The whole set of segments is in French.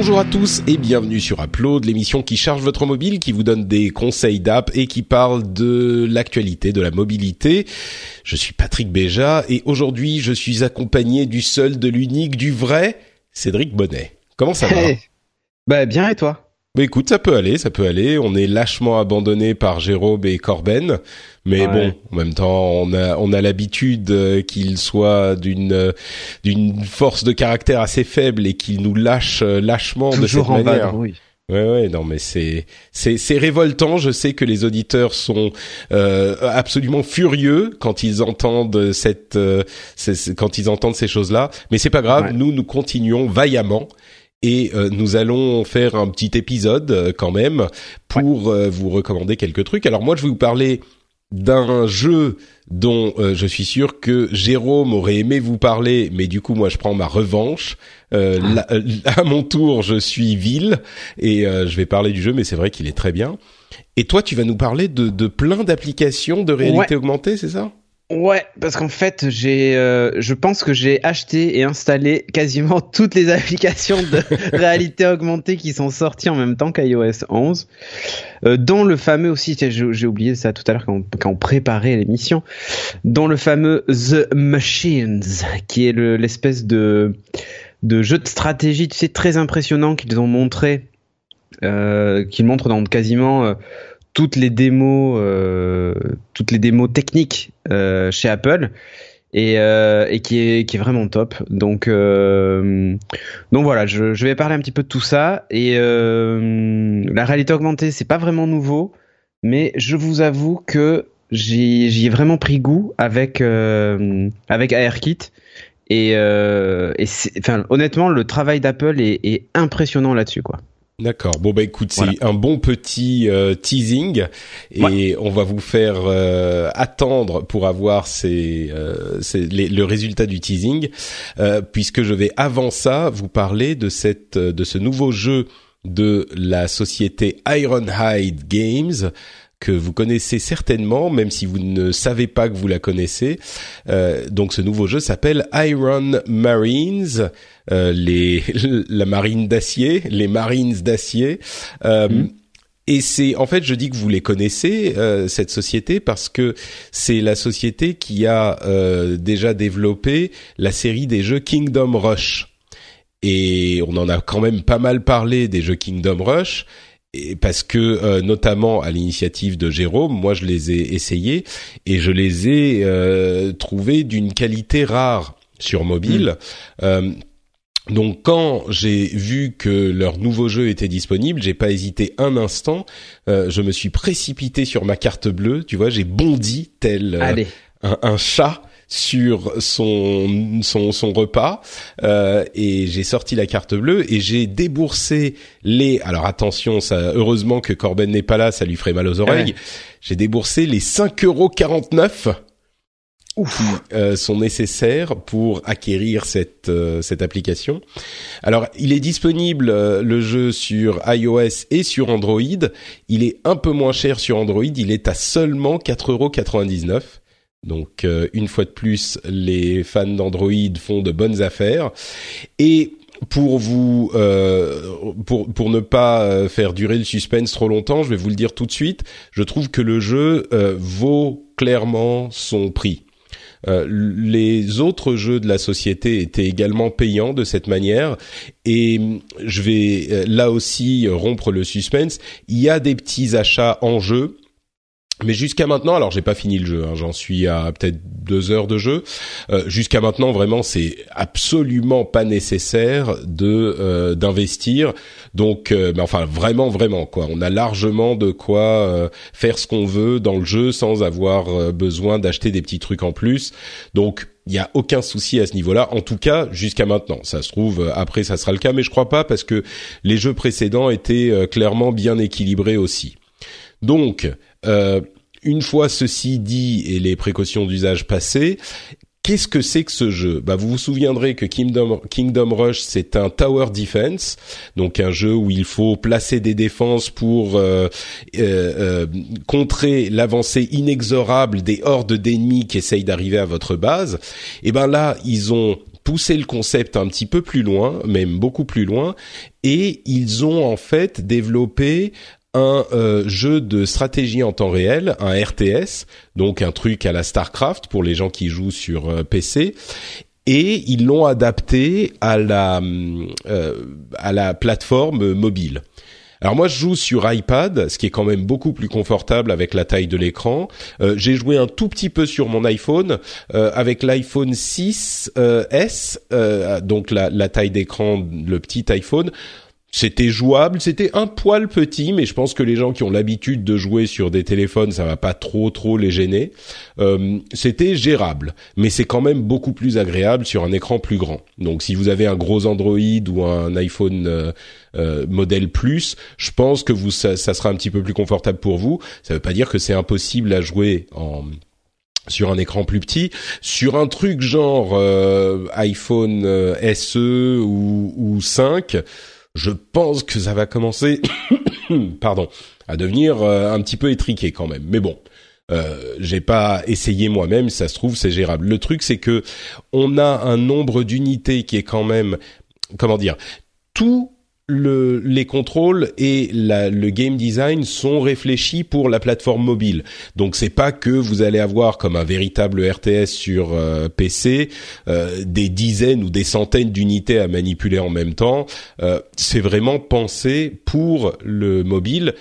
Bonjour à tous et bienvenue sur Upload, l'émission qui charge votre mobile, qui vous donne des conseils d'app et qui parle de l'actualité, de la mobilité. Je suis Patrick Béja et aujourd'hui je suis accompagné du seul, de l'unique, du vrai, Cédric Bonnet. Comment ça va? Bah bien et toi? Bah écoute, ça peut aller, ça peut aller. On est lâchement abandonné par Jérôme et Corben, mais bon, en même temps, on a on a l'habitude euh, qu'il soit d'une euh, d'une force de caractère assez faible et qu'il nous lâche euh, lâchement de cette en manière. oui. Ouais ouais non mais c'est c'est c'est révoltant. Je sais que les auditeurs sont euh, absolument furieux quand ils entendent cette quand ils entendent ces choses là. Mais c'est pas grave. Nous nous continuons vaillamment et euh, nous allons faire un petit épisode euh, quand même pour euh, vous recommander quelques trucs. Alors moi je vais vous parler d'un jeu dont je suis sûr que Jérôme aurait aimé vous parler, mais du coup moi je prends ma revanche. Ah. à mon tour je suis vil et je vais parler du jeu, mais c'est vrai qu'il est très bien. Et toi tu vas nous parler de, de plein d'applications de réalité augmentée, c'est ça? Ouais, parce qu'en fait, j'ai, euh, je pense que j'ai acheté et installé quasiment toutes les applications de réalité augmentée qui sont sorties en même temps qu'iOS 11, euh, dont le fameux aussi, j'ai oublié ça tout à l'heure quand, quand, on préparait l'émission, dont le fameux The Machines, qui est l'espèce de de jeu de stratégie, tu sais, très impressionnant qu'ils ont montré, euh, qu'ils montrent dans quasiment euh, toutes les démos, euh, toutes les démos techniques euh, chez Apple et, euh, et qui est qui est vraiment top. Donc donc voilà, je, je vais parler un petit peu de tout ça et la réalité augmentée, c'est pas vraiment nouveau, mais je vous avoue que j'y ai vraiment pris goût avec euh, avec AirKit. Et, euh, et enfin, honnêtement, le travail d'Apple est, est impressionnant là-dessus, quoi. D'accord. Bon bah écoute, c'est un bon petit euh, teasing et on va vous faire euh, attendre pour avoir ces, euh, le résultat du teasing, puisque je vais avant ça vous parler de cette de ce nouveau jeu de la société Ironhide Games que vous connaissez certainement, même si vous ne savez pas que vous la connaissez. Euh, donc ce nouveau jeu s'appelle Iron Marines, les la marine d'acier, les Marines d'acier. Euh, mm. Et c'est en fait, je dis que vous les connaissez euh, cette société parce que c'est la société qui a euh, déjà développé la série des jeux Kingdom Rush. Et on en a quand même pas mal parlé des jeux Kingdom Rush et parce que euh, notamment à l'initiative de Jérôme, moi je les ai essayés et je les ai euh, trouvés d'une qualité rare sur mobile. Mm. Euh, donc quand j'ai vu que leur nouveau jeu était disponible, j'ai pas hésité un instant. je me suis précipité sur ma carte bleue, tu vois, j'ai bondi tel un, un, chat sur son son, son repas euh, et j'ai sorti la carte bleue et j'ai déboursé les alors attention ça heureusement que Corben n'est pas là ça lui ferait mal aux oreilles j'ai déboursé les 5,49 euros euh, sont nécessaires pour acquérir cette euh, cette application. Alors, il est disponible euh, le jeu sur iOS et sur Android. Il est un peu moins cher sur Android. Il est à seulement 4,99 donc euh, une fois de plus, les fans d'Android font de bonnes affaires. Et pour vous, euh, pour pour ne pas euh, faire durer le suspense trop longtemps, je vais vous le dire tout de suite. Je trouve que le jeu vaut clairement son prix. Les autres jeux de la société étaient également payants de cette manière et je vais là aussi rompre le suspense. Il y a des petits achats en jeu Mais jusqu'à maintenant, alors j'ai pas fini le jeu, hein, j'en suis à peut-être deux heures de jeu. Euh, jusqu'à maintenant, vraiment, c'est absolument pas nécessaire de euh, d'investir. Donc, euh, mais enfin, vraiment, vraiment quoi. On a largement de quoi faire ce qu'on veut dans le jeu sans avoir besoin d'acheter des petits trucs en plus. Donc, il y a aucun souci à ce niveau-là. En tout cas, jusqu'à maintenant. Ça se trouve après, ça sera le cas, mais je crois pas parce que les jeux précédents étaient clairement bien équilibrés aussi. Donc, euh, une fois ceci dit et les précautions d'usage passées, Qu'est-ce que c'est que ce jeu? Bah, Vous vous souviendrez que Kingdom, Kingdom Rush, c'est un tower defense, donc un jeu où il faut placer des défenses pour euh, euh, euh contrer l'avancée inexorable des hordes d'ennemis qui essayent d'arriver à votre base. Et ben là, ils ont poussé le concept un petit peu plus loin, même beaucoup plus loin, et ils ont en fait développé un euh, jeu de stratégie en temps réel, un RTS, donc un truc à la Starcraft pour les gens qui jouent sur euh, PC, et ils l'ont adapté à la euh, à la plateforme mobile. Alors moi je joue sur iPad, ce qui est quand même beaucoup plus confortable avec la taille de l'écran. J'ai joué un tout petit peu sur mon iPhone avec l'iPhone 6 S, donc la, la taille d'écran, le petit iPhone c'était jouable, c'était un poil petit, mais je pense que les gens qui ont l'habitude de jouer sur des téléphones, ça va pas trop trop les gêner. Euh, c'était gérable, mais c'est quand même beaucoup plus agréable sur un écran plus grand. Donc si vous avez un gros Android ou un iPhone euh, euh, modèle plus, je pense que vous ça, sera un petit peu plus confortable pour vous. Ça veut pas dire que c'est impossible à jouer en sur un écran plus petit, sur un truc genre euh, iPhone SE ou, ou 5 je pense que ça va commencer, pardon, à devenir euh, un petit peu étriqué quand même. Mais bon, euh, j'ai pas essayé moi-même, ça se trouve c'est gérable. Le truc c'est que on a un nombre d'unités qui est quand même, comment dire, tout le, les contrôles et le game design sont réfléchis pour la plateforme mobile. Donc c'est pas que vous allez avoir comme un véritable RTS sur euh, PC euh, des dizaines ou des centaines d'unités à manipuler en même temps. Euh, c'est vraiment pensé pour le mobile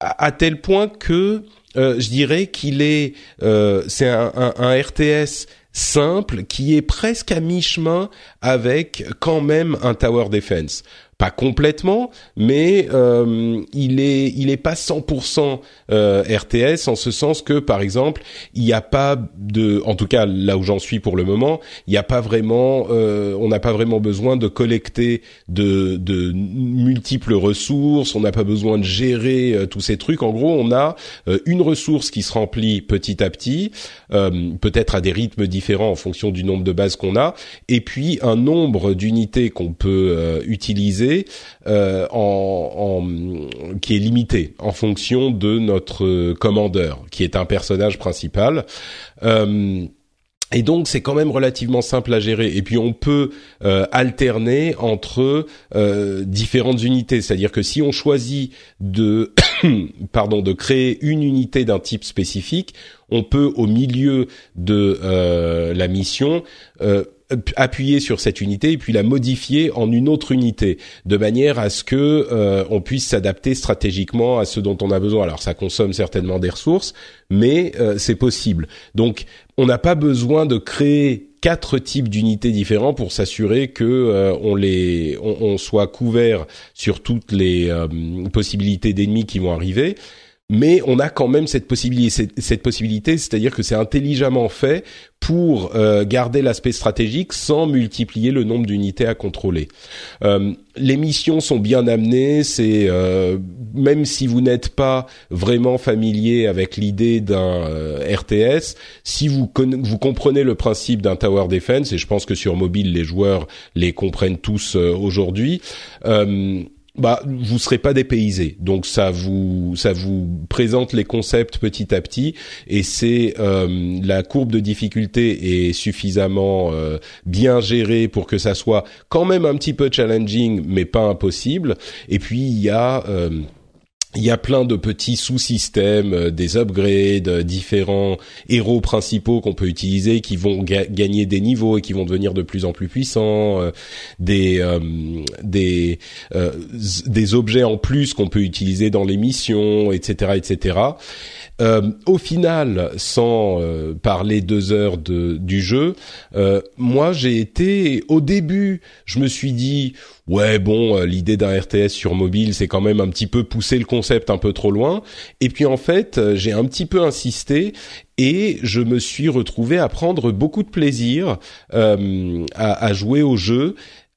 à, tel point que je dirais qu'il est c'est un RTS simple qui est presque à mi-chemin avec quand même un tower defense pas complètement, mais euh, il est il est pas 100% euh, RTS en ce sens que par exemple il n'y a pas de, en tout cas là où j'en suis pour le moment, il n'y a pas vraiment, euh, on n'a pas vraiment besoin de collecter de, de multiples ressources, on n'a pas besoin de gérer euh, tous ces trucs. En gros, on a euh, une ressource qui se remplit petit à petit, euh, peut-être à des rythmes différents en fonction du nombre de bases qu'on a, et puis un nombre d'unités qu'on peut utiliser euh, qui est limité en fonction de notre commandeur, qui est un personnage principal. Euh, et donc c'est quand même relativement simple à gérer. Et puis on peut euh, alterner entre différentes unités, c'est-à-dire que si on choisit de pardon de créer une unité d'un type spécifique, on peut au milieu de la mission appuyer sur cette unité et puis la modifier en une autre unité de manière à ce que euh, on puisse s'adapter stratégiquement à ce dont on a besoin. Alors ça consomme certainement des ressources, mais euh, c'est possible. Donc on n'a pas besoin de créer quatre types d'unités différents pour s'assurer que euh, on les on, soit couvert sur toutes les possibilités d'ennemis qui vont arriver mais on a quand même cette possibilité, cette, possibilité, c'est-à-dire que c'est intelligemment fait pour euh, garder l'aspect stratégique sans multiplier le nombre d'unités à contrôler. Euh, les missions sont bien amenées, c'est euh, même si vous n'êtes pas vraiment familier avec l'idée d'un RTS, si vous vous comprenez le principe d'un tower defense, et je pense que sur mobile les joueurs les comprennent tous aujourd'hui bah vous serez pas dépaysé. Donc ça vous ça vous présente les concepts petit à petit et c'est euh, la courbe de difficulté est suffisamment euh, bien gérée pour que ça soit quand même un petit peu challenging mais pas impossible. Et puis il y a euh, il y a plein de petits sous-systèmes, euh, des upgrades, euh, différents héros principaux qu'on peut utiliser qui vont gagner des niveaux et qui vont devenir de plus en plus puissants, euh, des des des objets en plus qu'on peut utiliser dans les missions, etc., etc. Euh, au final, sans euh, parler deux heures de, du jeu, euh, moi j'ai été au début, je me suis dit ouais bon, l'idée d'un RTS sur mobile, c'est quand même un petit peu pousser le concept un peu trop loin. Et puis en fait, j'ai un petit peu insisté et je me suis retrouvé à prendre beaucoup de plaisir à, à jouer au jeu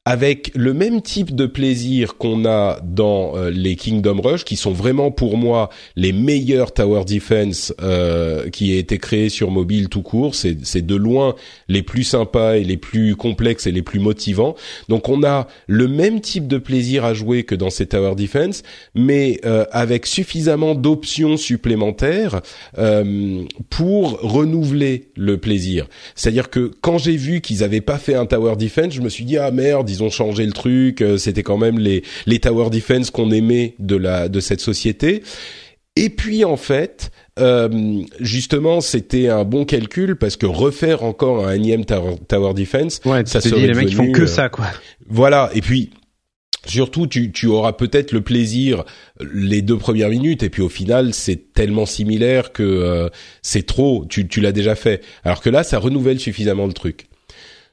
avec le même type de plaisir qu'on a dans euh, les Kingdom Rush, qui sont vraiment pour moi les meilleurs tower defense euh, qui aient été créés sur mobile tout court. C'est de loin les plus sympas et les plus complexes et les plus motivants. Donc on a le même type de plaisir à jouer que dans ces tower defense, mais euh, avec suffisamment d'options supplémentaires euh, pour renouveler le plaisir. C'est-à-dire que quand j'ai vu qu'ils avaient pas fait un tower defense, je me suis dit ah merde ils ont changé le truc. Euh, c'était quand même les les tower defense qu'on aimait de la de cette société. Et puis en fait, euh, justement, c'était un bon calcul parce que refaire encore un énième tower, defense, ouais, ça serait les mecs font que euh, ça quoi. Voilà. Et puis surtout tu, tu auras peut-être le plaisir les deux premières minutes et puis au final c'est tellement similaire que c'est trop tu, tu l'as déjà fait alors que là ça renouvelle suffisamment le truc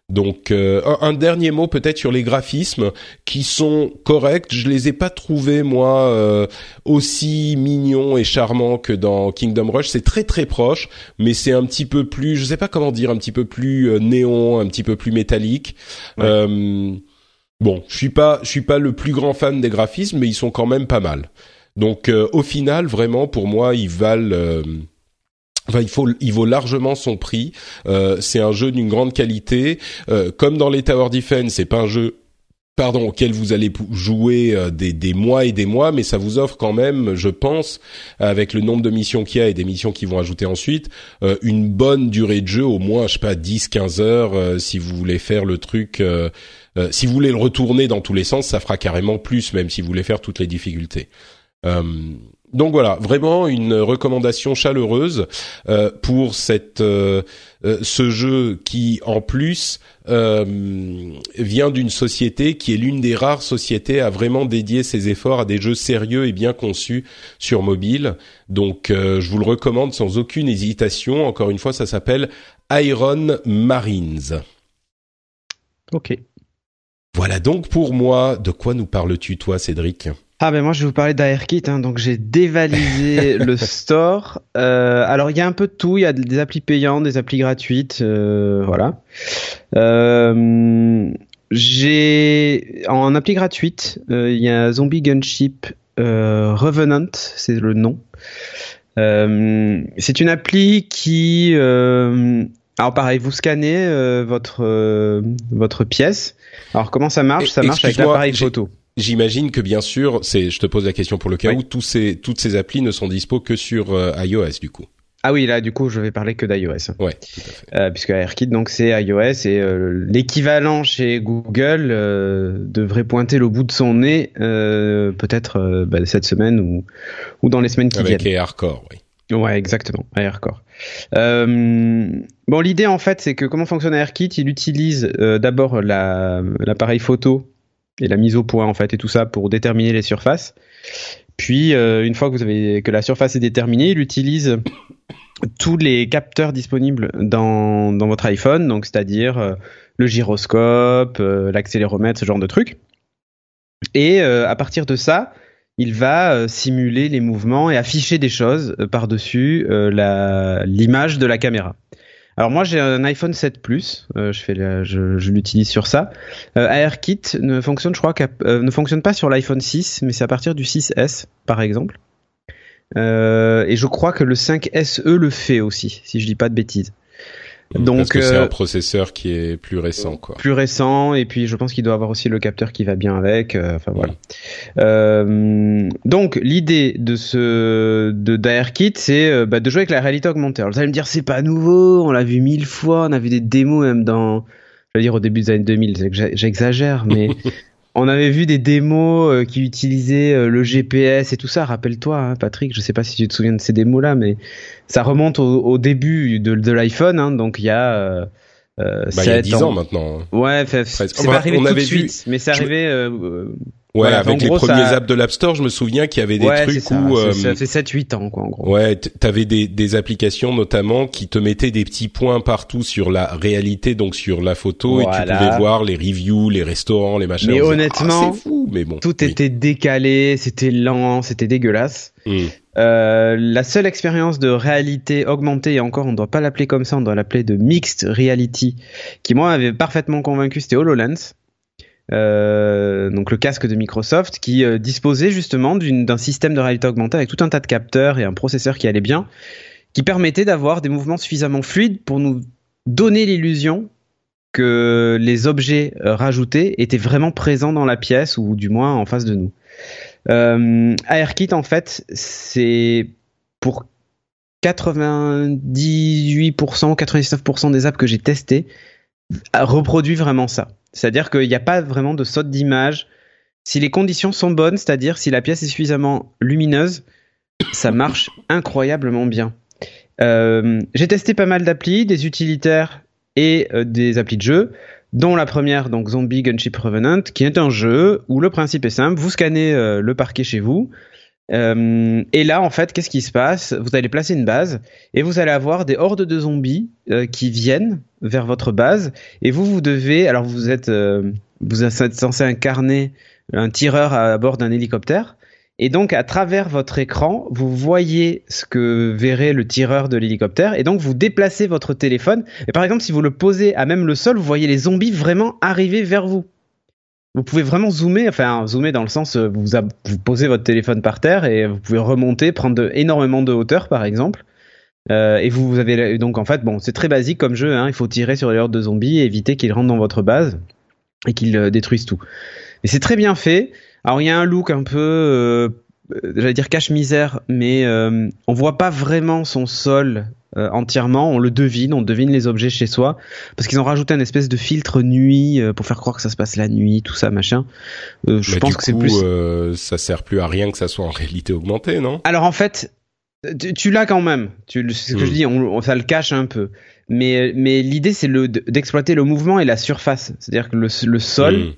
donc euh, un, dernier mot peut-être sur les graphismes qui sont corrects. Je les ai pas trouvés moi euh, aussi mignons et charmants que dans Kingdom Rush. C'est très très proche, mais c'est un petit peu plus, je sais pas comment dire, un petit peu plus euh, néon, un petit peu plus métallique. bon, je suis pas, je suis pas le plus grand fan des graphismes, mais ils sont quand même pas mal. Donc au final, vraiment pour moi, ils valent Il faut, il vaut largement son prix. Euh, c'est un jeu d'une grande qualité. Euh, comme dans les Tower Defense, c'est pas un jeu pardon, auquel vous allez jouer euh, des, des, mois et des mois, mais ça vous offre quand même, je pense, avec le nombre de missions qu'il y a et des missions qui vont ajouter ensuite, euh, une bonne durée de jeu, au moins, je sais pas, 10, 15 heures, euh, si vous voulez faire le truc, si vous voulez le retourner dans tous les sens, ça fera carrément plus, même si vous voulez faire toutes les difficultés. Donc voilà, vraiment une recommandation chaleureuse euh, pour cette euh, euh, ce jeu qui en plus vient d'une société qui est l'une des rares sociétés à vraiment dédier ses efforts à des jeux sérieux et bien conçus sur mobile. Donc je vous le recommande sans aucune hésitation. Encore une fois, ça s'appelle Iron Marines. Ok. Voilà donc pour moi. De quoi nous parles-tu toi, Cédric? Ah ben moi je vais vous parler d'AirKit, hein, donc j'ai dévalisé le store. Euh, alors il y a un peu de tout, il y a des applis payantes, des applis gratuites, euh, voilà. Euh, j'ai en appli gratuite, il y a Zombie Gunship euh, Revenant, c'est le nom. Euh, c'est une appli qui, alors pareil, vous scannez votre votre pièce. Alors comment ça marche? Ça marche avec l'appareil photo. J'imagine que bien sûr, c'est, je te pose la question pour le cas où tous ces, toutes ces applis ne sont dispo que sur euh, iOS du coup. Ah oui, là du coup, je vais parler que d'iOS. Ouais, tout à fait. Euh, puisque AirKit donc c'est iOS et euh, l'équivalent chez Google euh, devrait pointer le bout de son nez peut-être bah, cette semaine ou ou dans les semaines qui viennent. Avec AirCore, oui. Ouais, exactement, AirCore. bon, l'idée en fait, c'est que comment fonctionne AirKit? Il utilise d'abord l'appareil photo et la mise au point en fait et tout ça pour déterminer les surfaces. Puis euh, une fois que la surface est déterminée, il utilise tous les capteurs disponibles dans, dans votre iPhone, donc c'est-à-dire euh, le gyroscope, euh, l'accéléromètre, ce genre de trucs. Et à partir de ça, il va simuler les mouvements et afficher des choses par-dessus l'image de la caméra. Alors moi j'ai un iPhone 7 Plus, euh, je l'utilise sur ça. Euh, AirKit ne fonctionne, je crois, euh, ne fonctionne pas sur l'iPhone 6, mais c'est à partir du 6S par exemple. Euh, et je crois que le 5SE le fait aussi, si je dis pas de bêtises. Donc parce que c'est un euh, processeur qui est plus récent, quoi. Plus récent, et puis je pense qu'il doit avoir aussi le capteur qui va bien avec. Euh, enfin voilà. Euh, donc l'idée de ce de d'AirKit, c'est euh, bah, de jouer avec la réalité augmentée. Alors vous allez me dire c'est pas nouveau, on l'a vu mille fois, on a vu des démos même dans, je veux dire au début des années 2000, j'exagère, mais on avait vu des démos qui utilisaient le GPS et tout ça. Rappelle-toi, hein, Patrick, je sais pas si tu te souviens de ces démos-là, mais ça remonte au, début de, de l'iPhone. Hein, donc il y a euh, bah, il y a 10 ans, maintenant. Ouais, c'est pas arrivé tout de suite, mais c'est arrivé. Euh, Ouais, avec les premiers apps de l'App Store, je me souviens qu'il y avait des trucs ça, où euh, ça fait 7 8 ans quoi en gros. Ouais, t'avais des des applications notamment qui te mettaient des petits points partout sur la réalité donc sur la photo et tu pouvais voir les reviews, les restaurants, les machins. Mais honnêtement, ah, fou, mais bon. Tout était décalé, c'était lent, c'était dégueulasse. Hmm. Euh, la seule expérience de réalité augmentée, et encore on ne doit pas l'appeler comme ça, on doit l'appeler de mixed reality, qui moi avait parfaitement convaincu, c'était HoloLens. Euh, donc le casque de Microsoft qui euh, disposait justement d'un système de réalité augmentée avec tout un tas de capteurs et un processeur qui allait bien, qui permettait d'avoir des mouvements suffisamment fluides pour nous donner l'illusion que les objets euh, rajoutés étaient vraiment présents dans la pièce ou du moins en face de nous. Euh, AirKit en fait c'est pour 98%, 99% des apps que j'ai testées reproduit vraiment ça. C'est-à-dire qu'il n'y a pas vraiment de saute d'image. Si les conditions sont bonnes, c'est-à-dire si la pièce est suffisamment lumineuse, ça marche incroyablement bien. Euh, j'ai testé pas mal d'applis, des utilitaires et euh, des applis de jeu, dont la première, donc Zombie Gunship Revenant, qui est un jeu où le principe est simple, vous scannez euh, le parquet chez vous, euh, et là, en fait, qu'est-ce qui se passe? Vous allez placer une base et vous allez avoir des hordes de zombies euh, qui viennent vers votre base et vous, vous devez. Alors, vous êtes, euh, vous êtes censé incarner un tireur à bord d'un hélicoptère. Et donc, à travers votre écran, vous voyez ce que verrait le tireur de l'hélicoptère. Et donc, vous déplacez votre téléphone. Et par exemple, si vous le posez à même le sol, vous voyez les zombies vraiment arriver vers vous vous pouvez vraiment zoomer, enfin zoomer dans le sens euh, vous, vous posez votre téléphone par terre et vous pouvez remonter, prendre énormément de hauteur par exemple. Euh, et vous, avez donc en fait bon c'est très basique comme jeu, hein, il faut tirer sur les hordes de zombies et éviter qu'ils rentrent dans votre base et qu'ils euh, détruisent tout. Mais c'est très bien fait. Alors il y a un look un peu j'allais dire cache-misère, mais euh, on voit pas vraiment son sol euh, entièrement, on le devine, on devine les objets chez soi, parce qu'ils ont rajouté un espèce de filtre nuit euh, pour faire croire que ça se passe la nuit, tout ça, machin. je pense que c'est plus. ça sert plus à rien que ça soit en réalité augmentée, non? Alors en fait, tu, l'as quand même. Tu, c'est ce que je hmm. dis, on, ça le cache un peu. Mais, mais l'idée, c'est le, d'exploiter le mouvement et la surface. C'est-à-dire que le, le sol. Hmm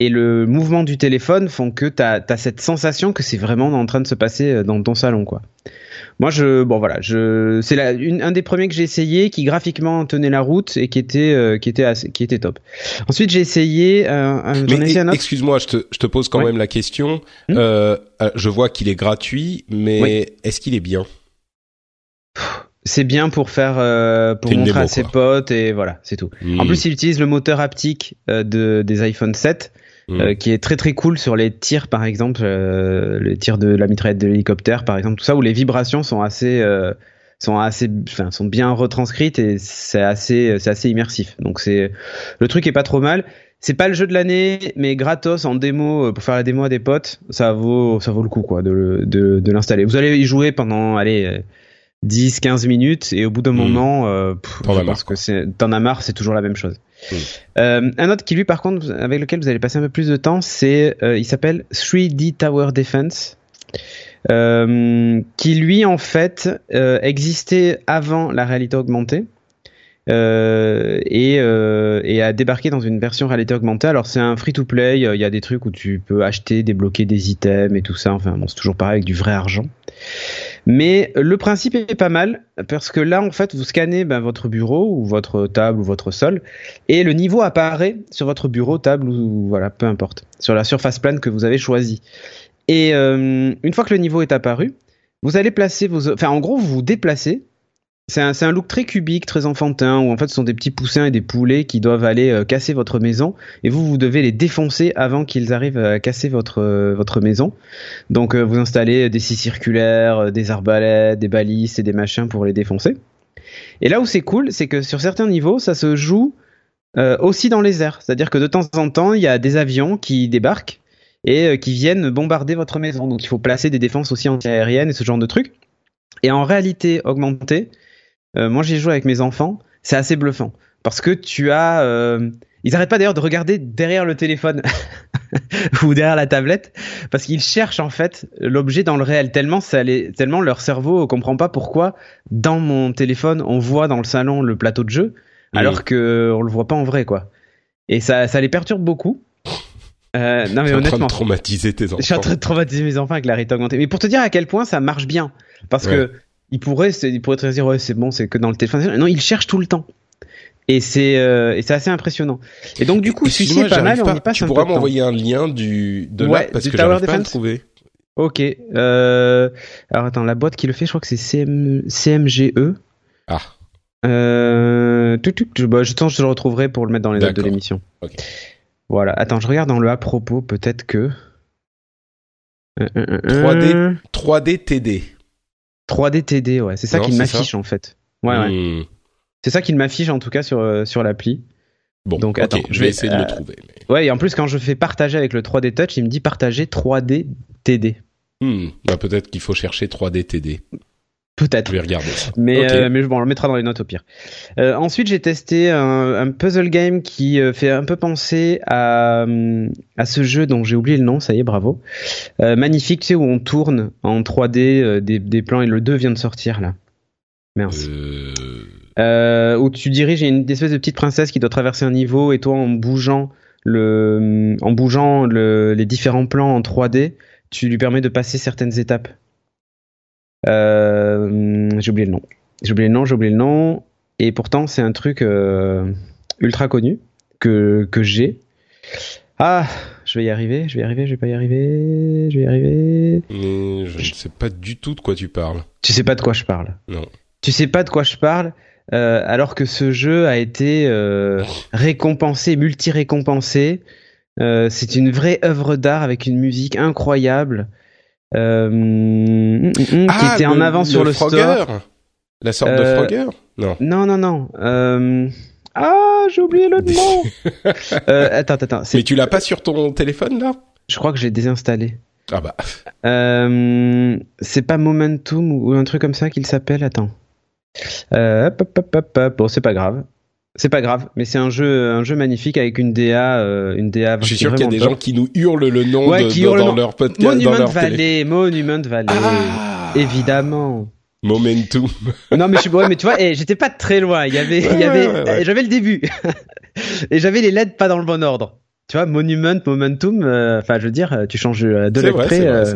et le mouvement du téléphone font que tu as, cette sensation que c'est vraiment en train de se passer euh, dans ton salon quoi. Moi je bon voilà, je c'est un des premiers que j'ai essayé qui graphiquement tenait la route et qui était euh, qui était assez, qui était top. Ensuite, j'ai essayé euh, un, un excuse-moi, je te je te pose quand même la question. Hmm euh, je vois qu'il est gratuit, mais est-ce qu'il est bien? C'est bien pour faire pour montrer à ses potes et voilà c'est tout. En hmm. plus il utilise le moteur haptique de des iPhone 7 Mm. Euh, qui est très très cool sur les tirs par exemple, euh, les tirs de la mitraillette de l'hélicoptère par exemple, tout ça où les vibrations sont assez euh, sont assez enfin sont bien retranscrites et c'est assez c'est assez immersif. Donc c'est le truc est pas trop mal. C'est pas le jeu de l'année, mais gratos en démo pour faire la démo à des potes, ça vaut ça vaut le coup quoi de de, de l'installer. Vous allez y jouer pendant allez 10 15 minutes et au bout d'un mm. moment euh, je pense que c'est t'en as marre, c'est toujours la même chose. Euh, un autre qui lui par contre avec lequel vous allez passer un peu plus de temps, c'est euh, il s'appelle 3D Tower Defense. Euh, qui lui en fait existait avant la réalité augmentée et, et, a débarqué dans une version réalité augmentée. Alors c'est un free-to-play, il y a des trucs où tu peux acheter, débloquer des items et tout ça. Enfin bon, c'est toujours pareil avec du vrai argent. Mais le principe est pas mal parce que là, en fait, vous scannez ben, votre bureau ou votre table ou votre sol et le niveau apparaît sur votre bureau, table ou voilà, peu importe, sur la surface plane que vous avez choisie. Et euh, une fois que le niveau est apparu, vous allez placer vos, enfin, en gros, vous vous déplacez c'est un, un, look très cubique, très enfantin, où en fait ce sont des petits poussins et des poulets qui doivent aller euh, casser votre maison, et vous, vous devez les défoncer avant qu'ils arrivent à casser votre, euh, votre maison. Donc euh, vous installez des scies circulaires, des arbalètes, des balises et des machins pour les défoncer. Et là où c'est cool, c'est que sur certains niveaux, ça se joue aussi dans les airs. C'est-à-dire que de temps en temps, il y a des avions qui débarquent et qui viennent bombarder votre maison. Donc il faut placer des défenses aussi antiaériennes et ce genre de trucs. Et en réalité augmentée, euh, moi j'ai joué avec mes enfants, c'est assez bluffant parce que tu as, euh, ils arrêtent pas d'ailleurs de regarder derrière le téléphone. ou derrière la tablette, parce qu'ils cherchent en fait l'objet dans le réel. Tellement ça les, tellement leur cerveau comprend pas pourquoi dans mon téléphone on voit dans le salon le plateau de jeu, alors que on le voit pas en vrai quoi. Et ça, ça les perturbe beaucoup. Euh, non mais honnêtement, en train de traumatiser tes enfants. Je suis en train de traumatiser mes enfants avec la réalité augmentée. Mais pour te dire à quel point ça marche bien, parce que il pourrait, il pourrait te dire ouais c'est bon, c'est que dans le téléphone. Non, il cherche tout le temps. Et c'est euh, et c'est assez impressionnant. Et donc du coup, celui-ci est pas mal. On y passe tu pourras m'envoyer un lien du de ouais, parce que j'arrive pas à le trouver. Ok. Euh, alors attends, la boîte qui le fait, je crois que c'est CM... CMGE. Ah. Euh... Tout, tout, je, bah, je pense que je le retrouverai pour le mettre dans les notes de l'émission. Ok. Voilà. Attends, je regarde dans le à propos, peut-être que. 3D, 3D TD. 3D TD, ouais. C'est ça qui m'affiche en fait. Ouais, ouais. Hmm. C'est ça qu'il m'affiche en tout cas sur, euh, sur l'appli. Bon, donc attends, je vais essayer de le euh, trouver. Ouais, et en plus quand je fais partager avec le 3D Touch, il me dit partager 3D TD. Hmm, bah peut-être qu'il faut chercher 3D TD. Peut-être. Je vais regarder Mais, euh, mais bon, on le mettra dans les notes au pire. Euh, ensuite, j'ai testé un, un, puzzle game qui euh, fait un peu penser à, à ce jeu dont j'ai oublié le nom, ça y est, bravo. Magnifique, tu sais, où on tourne en 3D des, des, plans et le 2 vient de sortir là. Merci. où tu diriges une espèce de petite princesse qui doit traverser un niveau et toi, en bougeant, le, en bougeant le, les différents plans en 3D, tu lui permets de passer certaines étapes. Euh, j'ai oublié le nom. J'ai oublié le nom, j'ai oublié le nom. Et pourtant, c'est un truc euh, ultra connu que, que j'ai. Ah, je vais y arriver, je vais y arriver, je vais pas y arriver, je vais y arriver. je ne sais pas du tout de quoi tu parles. Tu sais pas de quoi je parle. Non. Tu sais pas de quoi je parle, euh, alors que ce jeu a été euh, récompensé, multi-récompensé. Euh, c'est une vraie œuvre d'art avec une musique incroyable euh, mm, ah, qui était en avant sur le store. La sorte de euh, Frogger Non. Non, non, non. Euh... Ah, j'ai oublié le nom. attends, attends. Mais tu l'as pas sur ton téléphone là? Je crois que j'ai désinstallé. Ah bah. Euh, c'est pas Momentum ou un truc comme ça qu'il s'appelle? Attends. Euh, hop, hop, hop, hop, Bon, c'est pas grave. C'est pas grave, mais c'est un jeu, un jeu magnifique avec une DA, euh, une DA. Je suis sûr qu'il y a des gens qui nous hurlent le nom ouais, de, qui hurlent dans, leur podcast, Monument dans leur Valley, Monument Valley, ah évidemment. Momentum. non mais je suis ouais, mais tu vois, et j'étais pas très loin. Il y avait, il y avait, j'avais le début et j'avais les lettres pas dans le bon ordre. Tu vois, Monument, Momentum. Euh, enfin, je veux dire, tu changes deux lettres près. Euh,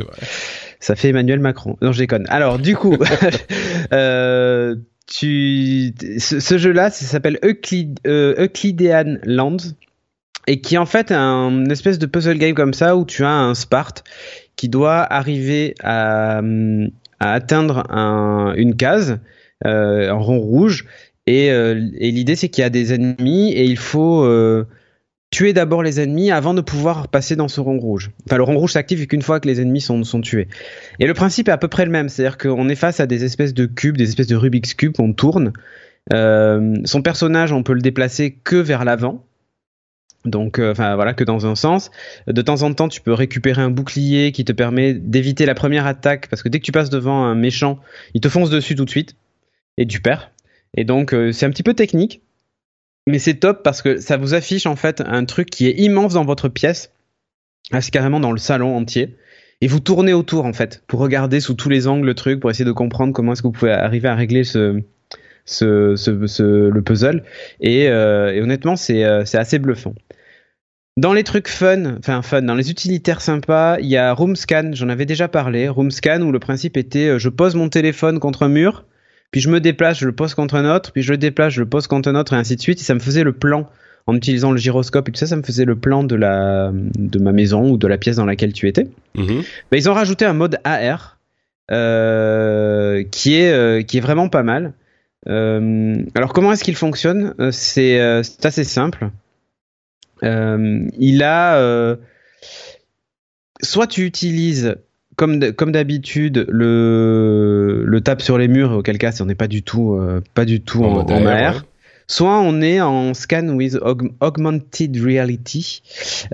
ça fait Emmanuel Macron. Non, je déconne. Alors, du coup, euh, tu ce, jeu-là, ça s'appelle euh, Euclidean Lands et qui en fait un espèce de puzzle game comme ça où tu as un Sparte qui doit arriver à, atteindre un, une case, euh, un rond rouge, et, euh, et l'idée c'est qu'il y a des ennemis et il faut euh, tuer d'abord les ennemis avant de pouvoir passer dans ce rond rouge. Enfin, le rond rouge s'active qu'une fois que les ennemis sont, tués. Et le principe est à peu près le même, c'est-à-dire qu'on est face à des espèces de cubes, des espèces de Rubik's Cube qu'on tourne. Euh, son personnage, on peut le déplacer que vers l'avant. Donc, euh, enfin voilà, que dans un sens. De temps en temps, tu peux récupérer un bouclier qui te permet d'éviter la première attaque, parce que dès que tu passes devant un méchant, il te fonce dessus tout de suite, et tu perds. Et donc, euh, c'est un petit peu technique, mais c'est top parce que ça vous affiche en fait un truc qui est immense dans votre pièce. Ah, carrément dans le salon entier. Et vous tournez autour en fait pour regarder sous tous les angles le truc, pour essayer de comprendre comment est-ce que vous pouvez arriver à régler ce, le puzzle. Et, euh, honnêtement, c'est euh, c'est assez bluffant. Dans les trucs fun, enfin fun, dans les utilitaires sympas, il y a Roomscan, j'en avais déjà parlé. Roomscan où le principe était euh, je pose mon téléphone contre un mur, puis je me déplace, je le pose contre un autre, puis je le déplace, je le pose contre un autre, et ainsi de suite. Et ça me faisait le plan en utilisant le gyroscope et tout ça, ça me faisait le plan de la de ma maison ou de la pièce dans laquelle tu étais. Mhm. ils ont rajouté un mode AR euh, qui est euh, qui est vraiment pas mal. Euh, alors comment est-ce qu'il fonctionne? C'est assez simple. il a soit tu utilises comme comme d'habitude le le tape sur les murs auquel cas on n'est pas du tout euh, pas du tout en, en, AR. Soit on est en scan with augmented reality.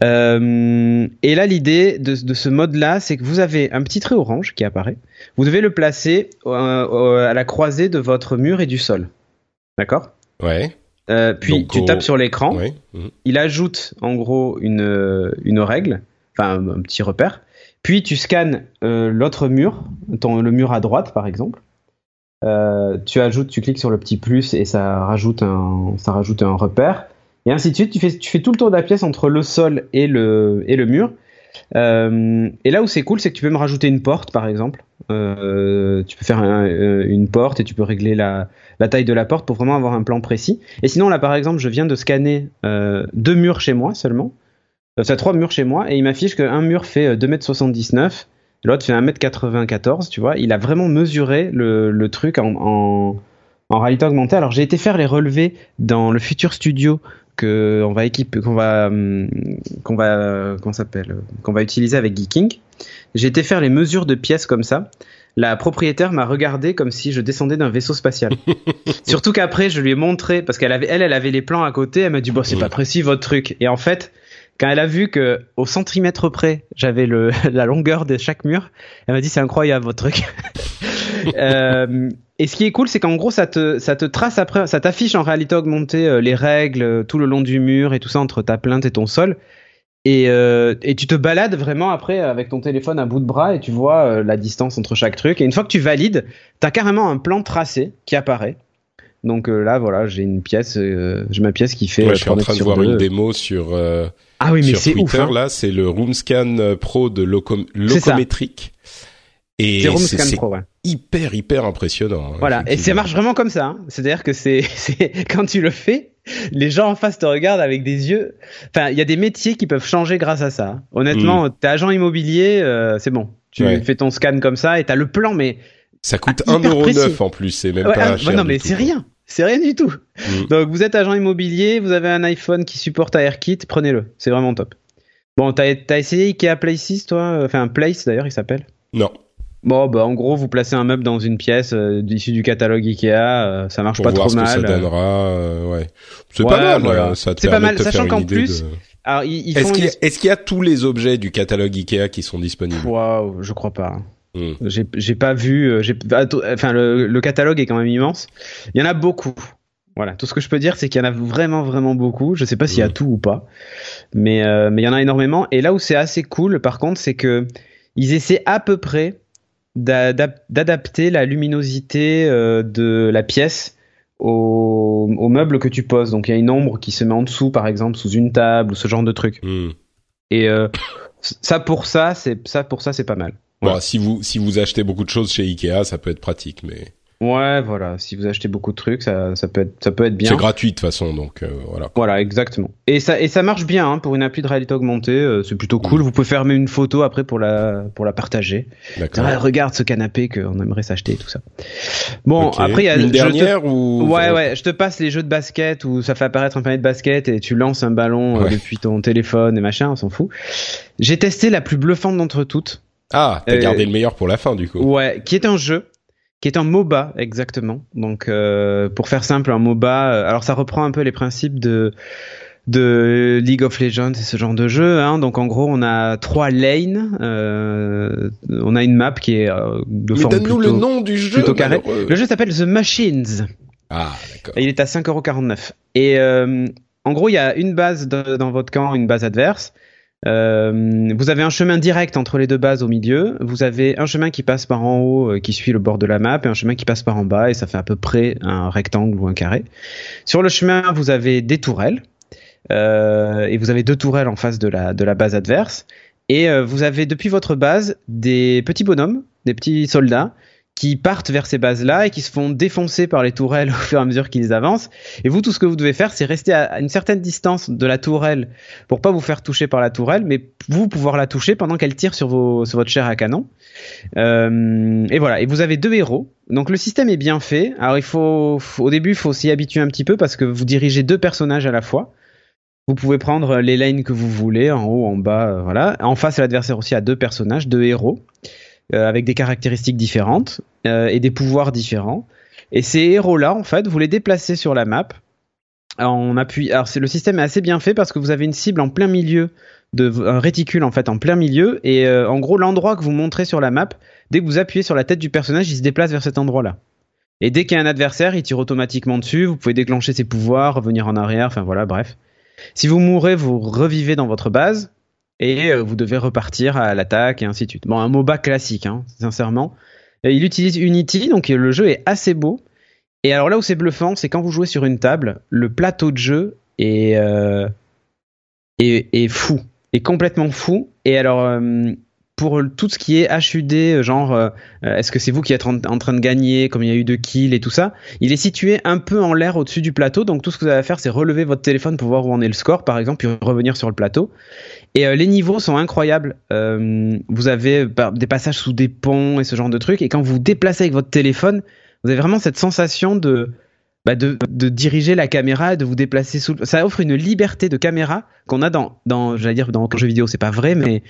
Euh, et là, l'idée de, de, ce mode-là, c'est que vous avez un petit trait orange qui apparaît. Vous devez le placer euh, à la croisée de votre mur et du sol. D'accord? Ouais. Euh, puis tu tapes sur l'écran. Ouais. Il ajoute en gros une, une règle enfin un petit repère. Puis tu scannes l'autre mur, le mur à droite par exemple. tu ajoutes, tu cliques sur le petit plus et ça rajoute un, repère. Et ainsi de suite, tu fais, tout le tour de la pièce entre le sol et le, mur. Euh, et là où c'est cool, c'est que tu peux me rajouter une porte, par exemple. Euh, tu peux faire euh, une porte et tu peux régler la, taille de la porte pour vraiment avoir un plan précis. Et sinon, là, par exemple, je viens de scanner euh, deux murs chez moi seulement. C'est trois murs chez moi et il m'affiche qu'un mur fait 2m79, l'autre fait 1m94, tu vois. Il a vraiment mesuré le, le truc en, en, en réalité augmentée. Alors j'ai été faire les relevés dans le Future Studio qu'on va équiper, qu'on va, hum, qu'on va, qu'on s'appelle, qu'on va utiliser avec Geeking. J'ai été faire les mesures de pièces comme ça. La propriétaire m'a regardé comme si je descendais d'un vaisseau spatial. Surtout qu'après, je lui ai montré parce qu'elle avait, elle, elle avait les plans à côté. Elle m'a dit bon, c'est pas précis votre truc. Et en fait, quand elle a vu que au centimètre près, j'avais le la longueur de chaque mur, elle m'a dit c'est incroyable votre truc. euh, et ce qui est cool, c'est qu'en gros, ça te, ça te trace après, ça t'affiche en réalité augmentée euh, les règles euh, tout le long du mur et tout ça entre ta plainte et ton sol. Et, euh, et tu te balades vraiment après avec ton téléphone à bout de bras et tu vois la distance entre chaque truc. Et une fois que tu valides, t'as carrément un plan tracé qui apparaît. Donc là, voilà, j'ai une pièce, j'ai ma pièce qui fait. Ouais, je suis en train de voir une démo sur. ah oui, mais c'est ouf. Hein. Là, c'est le Roomscan Pro de Locometric. Et c'est hyper hyper impressionnant. Hein, voilà, et ça marche vraiment comme ça. Hein. C'est-à-dire que c'est quand tu le fais, les gens en face te regardent avec des yeux. Enfin, il y a des métiers qui peuvent changer grâce à ça. Honnêtement, mm. t'es agent immobilier, euh, c'est bon. Tu fais ton scan comme ça et t'as le plan, mais ça coûte 1,9€ en plus, c'est même pas cher. non, mais c'est rien. C'est rien du tout. Mm. Donc vous êtes agent immobilier, vous avez un iPhone qui supporte AirKit, prenez-le. C'est vraiment top. Bon, t'as as essayé Ikea Places, toi? Enfin, Place d'ailleurs, il s'appelle? Non. Bon, bah, en gros, vous placez un meuble dans une pièce euh, issue du catalogue Ikea, euh, ça marche pas trop mal. Ce que ça donnera, euh, ouais. C'est pas mal, voilà. ça C'est pas mal, sachant qu'en plus, de... alors ils, est-ce qu'il y, est qu'il y, a tous les objets du catalogue Ikea qui sont disponibles? Waouh, je crois pas. Hmm. J'ai, j'ai pas vu, euh, j'ai, enfin le, le, catalogue est quand même immense. Il y en a beaucoup. Voilà, tout ce que je peux dire, c'est qu'il y en a vraiment, vraiment beaucoup. Je sais pas s'il y a hmm. tout ou pas, mais mais il y en a énormément. Et là où c'est assez cool, par contre, c'est que ils essaient à peu près d'adapter la luminosité euh, de la pièce au, au, meuble que tu poses. Donc il y a une ombre qui se met en dessous, par exemple, sous une table ou ce genre de truc. Hmm. Et euh, ça pour ça, c'est ça pour ça c'est pas mal. Bon, si vous si vous achetez beaucoup de choses chez Ikea, ça peut être pratique, mais. Ouais, voilà. Si vous achetez beaucoup de trucs, ça, ça peut être, ça peut être bien. C'est gratuit de toute façon, donc euh, voilà. Voilà, exactement. Et ça, et ça marche bien hein, pour une appli de réalité augmentée. Euh, c'est plutôt cool. Vous pouvez faire une photo après pour la, pour la partager. D'accord. regarde ce canapé qu'on aimerait s'acheter et tout ça. Bon, après il y a une dernière ou ouais, ouais. Je te passe les jeux de basket où ça fait apparaître un panier de basket et tu lances un ballon euh, depuis ton téléphone et machin. On s'en fout. J'ai testé la plus bluffante d'entre toutes. Ah, t'as gardé le meilleur pour la fin du coup. Ouais, qui est un jeu qui est un MOBA exactement. Donc euh, pour faire simple, un MOBA, euh, alors ça reprend un peu les principes de de League of Legends et ce genre de jeu. Hein. Donc en gros, on a trois lanes. Euh, on a une map qui est euh, de forme plutôt, le nom du jeu. Plutôt carré. Le jeu s'appelle The Machines. Ah d'accord. il est à 5,49€. Et euh, en gros, il y a une base dans votre camp, une base adverse. Euh, vous avez un chemin direct entre les deux bases au milieu. Vous avez un chemin qui passe par en haut, euh, qui suit le bord de la map, et un chemin qui passe par en bas, et ça fait à peu près un rectangle ou un carré. Sur le chemin, vous avez des tourelles, euh, et vous avez deux tourelles en face de la, de la base adverse. Et vous avez depuis votre base des petits bonhommes, des petits soldats, qui partent vers ces bases-là et qui se font défoncer par les tourelles au fur et à mesure qu'ils avancent. Et vous, tout ce que vous devez faire, c'est rester à une certaine distance de la tourelle pour pas vous faire toucher par la tourelle, mais vous pouvoir la toucher pendant qu'elle tire sur, vos, sur votre chair à canon. Euh, et voilà. Et vous avez deux héros. Donc le système est bien fait. Alors il faut, au début, il faut s'y habituer un petit peu parce que vous dirigez deux personnages à la fois. Vous pouvez prendre les lanes que vous voulez, en haut, en bas, euh, voilà. En face, l'adversaire aussi a deux personnages, deux héros. Euh, avec des caractéristiques différentes euh, et des pouvoirs différents. Et ces héros-là, en fait, vous les déplacez sur la map. En appui... Alors, le système est assez bien fait parce que vous avez une cible en plein milieu de un réticule en fait en plein milieu et euh, en gros l'endroit que vous montrez sur la map, dès que vous appuyez sur la tête du personnage, il se déplace vers cet endroit-là. Et dès qu'il y a un adversaire, il tire automatiquement dessus, vous pouvez déclencher ses pouvoirs, revenir en arrière, enfin voilà, bref. Si vous mourrez, vous revivez dans votre base, et euh, vous devez repartir à l'attaque et ainsi de suite. Bon, un MOBA classique, hein, sincèrement. il utilise Unity, donc le jeu est assez beau. Et alors là où c'est bluffant, c'est quand vous jouez sur une table, le plateau de jeu est, euh, est, est, fou, est complètement fou. Et alors, euh, pour tout ce qui est HUD, genre euh, est-ce que c'est vous qui êtes en, train de gagner, comme il y a eu de kills et tout ça, il est situé un peu en l'air au-dessus du plateau, donc tout ce que vous avez à faire c'est relever votre téléphone pour voir où en est le score par exemple, puis revenir sur le plateau. Et euh, les niveaux sont incroyables. Euh, vous avez des passages sous des ponts et ce genre de trucs, et quand vous vous déplacez avec votre téléphone, vous avez vraiment cette sensation de bah de, de, diriger la caméra et de vous déplacer sous. Ça offre une liberté de caméra qu'on a dans, dans j'allais dire dans le jeu vidéo, c'est pas vrai, mais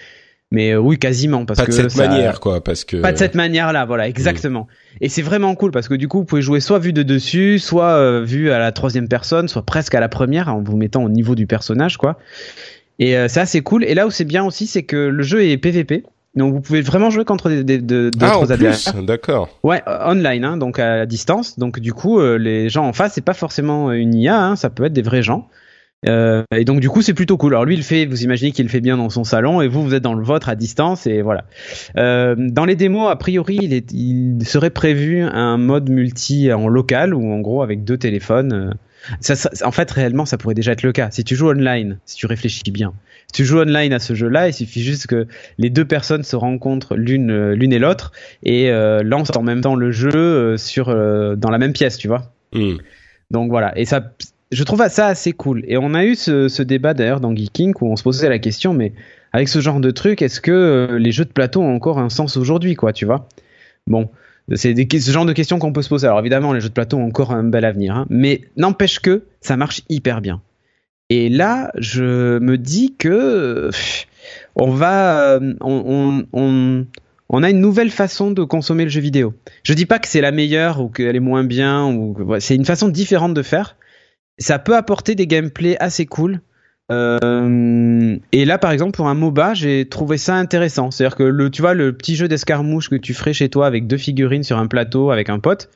mais euh, oui quasiment parce pas de cette manière quoi parce que pas de cette manière là voilà exactement et c'est vraiment cool parce que du coup vous pouvez jouer soit vu de dessus soit euh, vu à la troisième personne soit presque à la première en vous mettant au niveau du personnage quoi et euh, c'est assez cool et là où c'est bien aussi c'est que le jeu est PVP donc vous pouvez vraiment jouer contre des, d'autres ah, en adversaires. D'accord. Ouais, online, hein, donc à distance. Donc du coup, les gens en face, c'est pas forcément une IA, hein, ça peut être des vrais gens. Euh, et donc du coup c'est plutôt cool. Alors lui il fait, vous imaginez qu'il fait bien dans son salon et vous vous êtes dans le vôtre à distance et voilà. Euh, dans les démos a priori il, est, il serait prévu un mode multi en local ou en gros avec deux téléphones. Euh, ça, en fait réellement ça pourrait déjà être le cas. Si tu joues online, si tu réfléchis bien, si tu joues online à ce jeu-là, il suffit juste que les deux personnes se rencontrent l'une l'une et l'autre et euh, lancent en même temps le jeu sur dans la même pièce, tu vois. Hmm. Donc voilà, et ça, je trouve ça assez cool. Et on a eu ce, débat d'ailleurs dans Geeking où on se posait la question, mais avec ce genre de truc, est-ce que euh, les jeux de plateau ont encore un sens aujourd'hui, quoi, tu vois? Bon, c'est ce genre de questions qu'on peut se poser. Alors évidemment, les jeux de plateau ont encore un bel avenir, hein, mais n'empêche que ça marche hyper bien. Et là, je me dis que on va, euh, on, on, on, a une nouvelle façon de consommer le jeu vidéo. Je dis pas que c'est la meilleure ou qu'elle est moins bien, ou c'est une façon différente de faire ça peut apporter des gameplays assez cool. Euh, et là, par exemple, pour un MOBA, j'ai trouvé ça intéressant. C'est-à-dire que le, tu vois, le petit jeu d'escarmouche que tu ferais chez toi avec deux figurines sur un plateau avec un pote,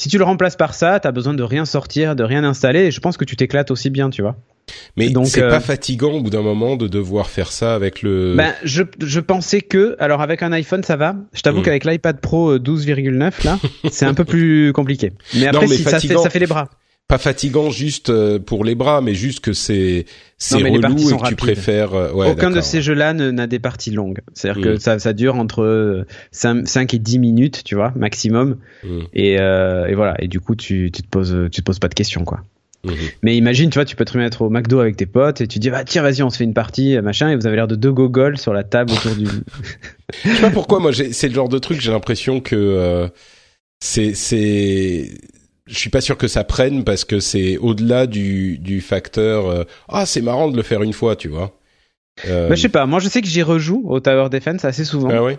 si tu le remplaces par ça, t'as besoin de rien sortir, de rien installer, et je pense que tu t'éclates aussi bien, tu vois. Mais c'est pas euh, fatigant au bout d'un moment de devoir faire ça avec le. Ben, je, je pensais que, alors avec un iPhone ça va. Je t'avoue hmm. qu'avec l'iPad Pro 12,9 euh, là, c'est un peu plus compliqué. Mais après, si ça fait, ça fait les bras pas fatigant juste euh, pour les bras, mais juste que c'est c'est relou et que tu préfères. Euh, ouais, Aucun de ces jeux-là n'a des parties longues. C'est-à-dire que mm. ça, ça dure entre 5, 5, et 10 minutes, tu vois, maximum. Mm. Et, euh, et voilà. Et du coup, tu, tu te poses tu te poses pas de questions, quoi. Mm-hmm. Mais imagine, tu vois, tu peux te remettre au McDo avec tes potes et tu dis, bah tiens, vas-y, on se fait une partie, machin, et vous avez l'air de deux gogoles sur la table autour du. Je sais pas pourquoi, moi, c'est le genre de truc, j'ai l'impression que c'est c'est je suis pas sûr que ça prenne parce que c'est au-delà du, du facteur euh, ah c'est marrant de le faire une fois tu vois. Euh... Bah, je sais pas moi je sais que j'y rejoue au Tower Defense assez souvent. Ah ouais?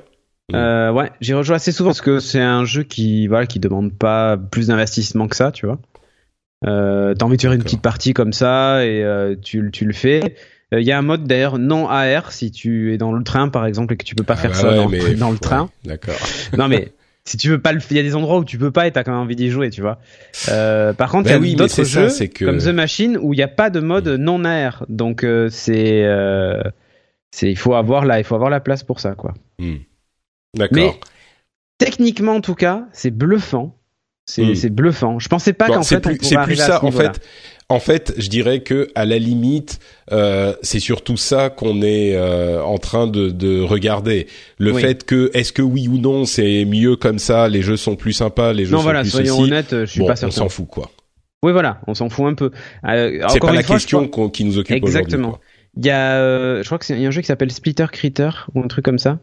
Euh, ouais j'y rejoue assez souvent parce que c'est un jeu qui voilà qui demande pas plus d'investissement que ça tu vois. Euh, T'as envie de faire une petite partie comme ça et euh, tu, tu le fais. Il y a un mode d'ailleurs non AR si tu es dans le train par exemple et que tu peux pas ah faire bah ça dans, dans, le train. D'accord. non mais si tu veux pas le, il y a des endroits où tu peux pas et t'as quand même envie d'y jouer, tu vois. Euh, par contre, il y a bah d'autres jeux comme The Machine où il n'y a pas de mode mm. non air, donc euh, c'est, euh, c'est, il faut avoir là, il faut avoir la place pour ça, quoi. Mm. D'accord. Mais techniquement, en tout cas, c'est bluffant. C'est, mm. c'est bluffant. Je pensais pas qu'en fait, c'est plus ça. En fait, en fait, je dirais que à la limite, euh, c'est surtout ça qu'on est euh, en train de, de regarder. Le fait que est-ce que oui ou non c'est mieux comme ça, les jeux sont plus sympas, les jeux sont voilà, plus soyons honnêtes, je suis pas certain. On s'en fout quoi. Oui voilà, on s'en fout un peu. Euh, c'est pas la question qui nous occupe Exactement. Il y a, je crois que c'est y a un jeu qui s'appelle Splitter Critter ou un truc comme ça.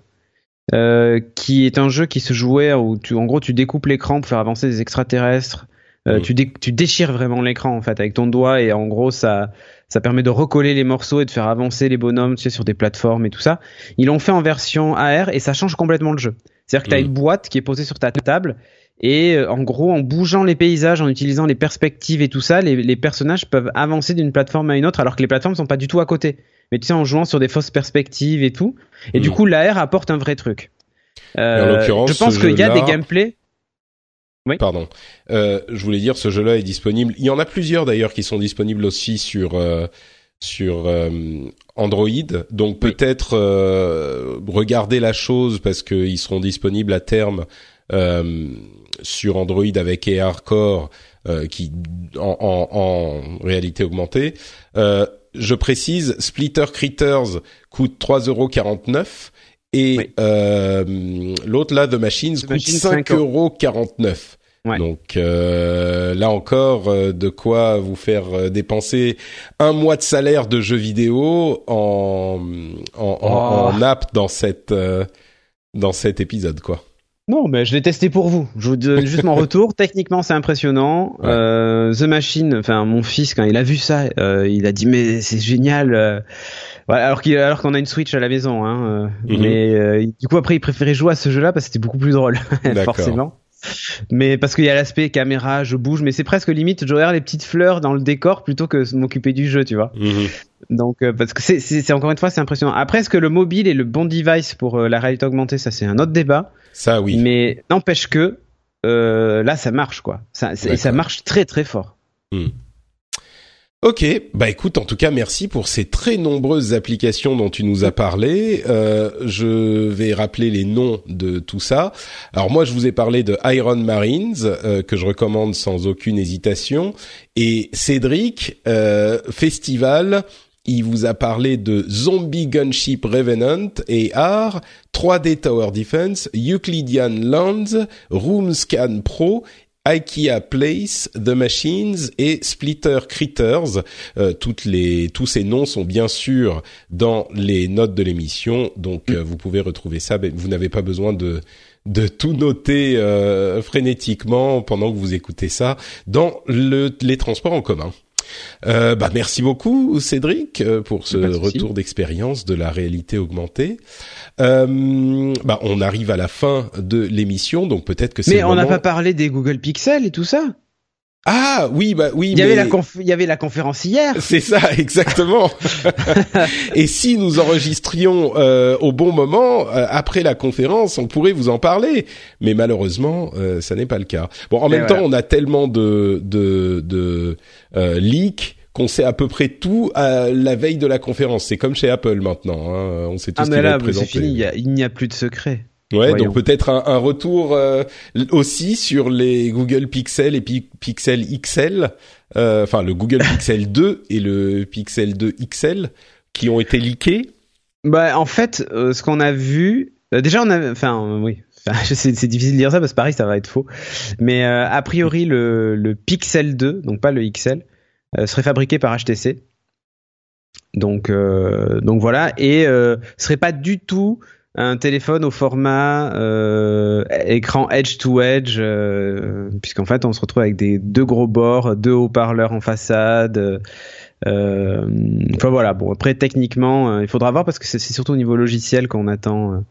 Euh, qui est un jeu qui se jouait où tu, en gros, tu découpes l'écran pour faire avancer des extraterrestres. Euh, mm. tu, tu, déchires vraiment l'écran en fait avec ton doigt et en gros ça ça permet de recoller les morceaux et de faire avancer les bonhommes tu sais sur des plateformes et tout ça. Ils l'ont fait en version AR et ça change complètement le jeu. C'est-à-dire que tu as mm. une boîte qui est posée sur ta table et euh, en gros en bougeant les paysages, en utilisant les perspectives et tout ça, les, les personnages peuvent avancer d'une plateforme à une autre alors que les plateformes sont pas du tout à côté. Mais tu sais en jouant sur des fausses perspectives et tout. Et du mm. coup l'AR apporte un vrai truc. Euh, je pense qu'il y a des gameplays Pardon. Euh, je voulais dire, ce jeu-là est disponible. Il y en a plusieurs d'ailleurs qui sont disponibles aussi sur euh, sur Android. Donc peut-être regarder la chose parce qu'ils seront disponibles à terme sur Android avec AirCore qui en, en, en, réalité augmentée. Je précise, Splitter Critters coûte 3,49€ et euh, l'autre là, The Machines, coûte 5,49 euros. Donc euh, là encore, euh, de quoi vous faire euh, dépenser un mois de salaire de jeux vidéo en en, en, oh. app dans cette dans cet épisode quoi. Non, mais je l'ai testé pour vous. Je vous donne juste mon retour. Techniquement, c'est impressionnant. Euh, The Machine, enfin mon fils quand il a vu ça, euh, il a dit mais c'est génial alors qu'il alors qu'on a une Switch à la maison, hein. Euh, mhm. Mais euh, du coup après il préférait jouer à ce jeu-là parce que c'était beaucoup plus drôle, forcément. Mais parce qu'il y a l'aspect caméra, je bouge, mais c'est presque limite je regarde les petites fleurs dans le décor plutôt que m'occuper du jeu, tu vois. Mhm. Donc euh, parce que c'est, c'est, encore une fois c'est impressionnant. Après est-ce que le mobile est le bon device pour la réalité augmentée, ça c'est un autre débat. Ça oui. Mais n'empêche que là ça marche quoi. Ça, et ça marche très très fort. Mhm. Ok, bah écoute, en tout cas, merci pour ces très nombreuses applications dont tu nous as parlé. Euh, je vais rappeler les noms de tout ça. Alors moi, je vous ai parlé de Iron Marines euh, que je recommande sans aucune hésitation, et Cédric euh, Festival. Il vous a parlé de Zombie Gunship Revenant et R, 3D Tower Defense, Euclidean Lands, Room Scan Pro IKEA Place, The Machines et Splitter Critters. Euh, toutes les, tous ces noms sont bien sûr dans les notes de l'émission, donc euh, vous pouvez retrouver ça. Mais vous n'avez pas besoin de de tout noter euh, frénétiquement pendant que vous écoutez ça dans le, les transports en commun. Euh, bah merci beaucoup Cédric euh, pour ce retour d'expérience de la réalité augmentée. Euh, bah on arrive à la fin de l'émission, donc peut-être que c'est. Mais on n'a pas parlé des Google Pixel et tout ça. Ah oui bah oui. Il y avait la il y avait la conférence hier. C'est ça exactement. et si nous enregistrions euh, au bon moment euh, après la conférence, on pourrait vous en parler. Mais malheureusement, euh, ça n'est pas le cas. Bon, en même temps, on a tellement de de, de leaks qu'on sait à peu près tout à la veille de la conférence. C'est comme chez Apple maintenant. Hein. On sait tout ah, ce présenté. Fini, il n'y a plus de secret. Ouais, donc peut-être un, un, retour euh, aussi sur les Google Pixel et Pixel XL, euh, enfin le Google Pixel 2 et le Pixel 2 XL qui ont été leakés. Bah en fait, euh, ce qu'on a vu, déjà on a, enfin oui, c'est difficile de dire ça parce que pareil ça va être faux, mais a priori le, le, Pixel 2, donc pas le XL, serait fabriqué par HTC. Donc donc voilà et serait pas du tout un téléphone au format euh, écran edge to edge, euh, puisqu'en fait on se retrouve avec des deux gros bords, deux haut-parleurs en façade. Euh, enfin voilà. Bon après techniquement, il faudra voir parce que c'est surtout au niveau logiciel qu'on attend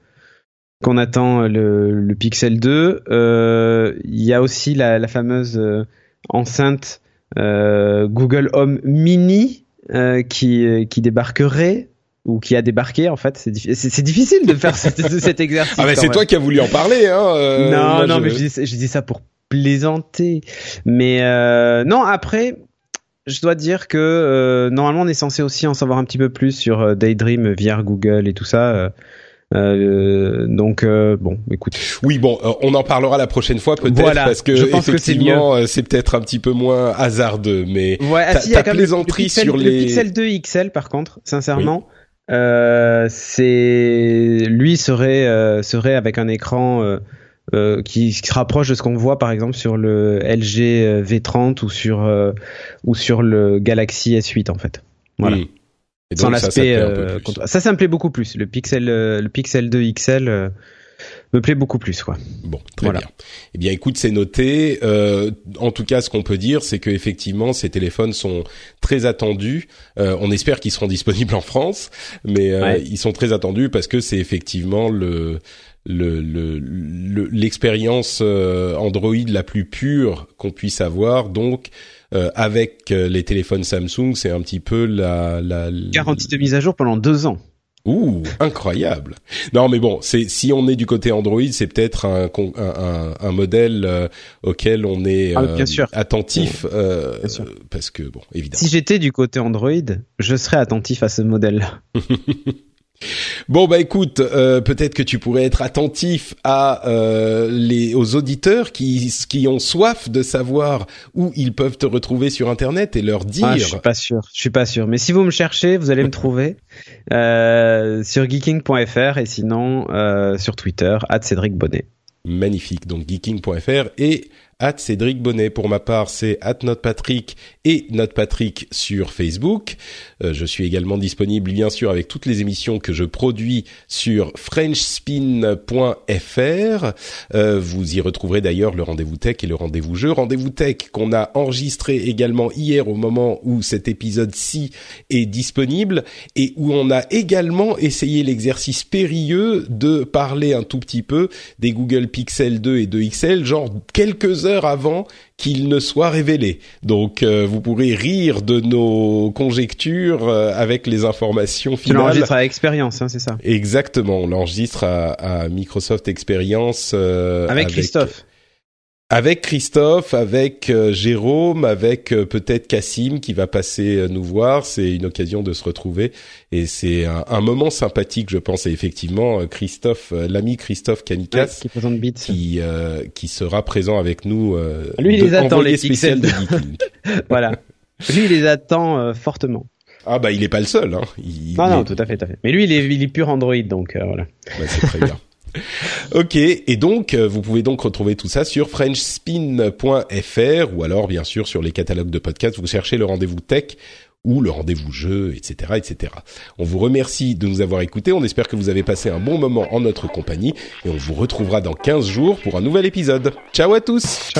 qu'on attend le, Pixel 2. Il y a aussi la, fameuse enceinte Google Home Mini qui débarquerait ou qui a débarqué en fait c'est difficile de faire cet, exercice ah mais c'est toi qui as voulu en parler hein euh, non non mais je dis, je dis, ça pour plaisanter. Mais euh, non après je dois dire que euh, normalement on est censé aussi en savoir un petit peu plus sur Daydream via Google et tout ça donc bon, écoute. Oui, bon, on en parlera la prochaine fois peut-être parce que je pense effectivement c'est peut-être un petit peu moins hasardeux, mais ouais, ah, ta, plaisanterie sur les le Pixel 2 XL par contre, sincèrement, c'est lui serait euh, serait avec un écran euh, euh, qui, se rapproche de ce qu'on voit par exemple sur le LG V30 ou sur ou sur le Galaxy S8 en fait. Voilà. Sans l'aspect ça, ça, ça me plaît beaucoup plus. Le Pixel le Pixel 2 XL me plaît beaucoup plus quoi. Bon, très bien. Eh bien, écoute, c'est noté. Euh, en tout cas, ce qu'on peut dire, c'est que effectivement, ces téléphones sont très attendus. Euh, on espère qu'ils seront disponibles en France, mais euh, ils sont très attendus parce que c'est effectivement le l'expérience le, Android la plus pure qu'on puisse avoir. Donc, avec les téléphones Samsung, c'est un petit peu la, la garantie de mise à jour pendant deux ans. Ouh, incroyable. Non, mais bon, c'est si on est du côté Android, c'est peut-être un, un, un, modèle euh, auquel on est ah, bien sûr. attentif, euh, parce que bon, évidemment. Si j'étais du côté Android, je serais attentif à ce modèle-là. Bon bah écoute, euh, peut-être que tu pourrais être attentif à euh, les aux auditeurs qui qui ont soif de savoir où ils peuvent te retrouver sur internet et leur dire. Ah, je suis pas sûr, je suis pas sûr. Mais si vous me cherchez, vous allez me trouver euh, sur geeking.fr et sinon sur Twitter @cédric Bonnet. Magnifique, donc geeking.fr et at Cédric Bonnet. Pour ma part, c'est at NotePatrick et NotePatrick sur Facebook. Euh, je suis également disponible, bien sûr, avec toutes les émissions que je produis sur FrenchSpin.fr. Euh, vous y retrouverez d'ailleurs le rendez-vous tech et le rendez-vous jeu. Rendez-vous tech qu'on a enregistré également hier au moment où cet épisode-ci est disponible et où on a également essayé l'exercice périlleux de parler un tout petit peu des Google Pixel 2 et 2 XL, genre quelques heures avant qu'il ne soit révélé. Donc euh, vous pourrez rire de nos conjectures euh, avec les informations finales. Tu l'enregistres à Experience, hein, c'est ça? Exactement, on l'enregistre à, Microsoft Experience. Euh, avec, Christophe avec Christophe, avec euh, Jérôme, avec euh, peut-être Cassim qui va passer euh, nous voir. C'est une occasion de se retrouver et c'est un, moment sympathique, je pense. Et effectivement, Christophe, l'ami Christophe Canikas, qui, présente qui, qui sera présent avec nous. Lui, il les attend les spéciales de voilà. Lui, il les attend fortement. Ah bah il est pas le seul. Hein. ah non, tout à fait, tout à fait. Mais lui, il est, il est pur Android, donc voilà. Bah, c'est très bien. ok, et donc euh, vous pouvez donc retrouver tout ça sur frenchspin.fr ou alors bien sûr sur les catalogues de podcasts, vous cherchez le rendez-vous tech ou le rendez-vous jeu, etc., etc. On vous remercie de nous avoir écoutés, on espère que vous avez passé un bon moment en notre compagnie et on vous retrouvera dans 15 jours pour un nouvel épisode. Ciao à tous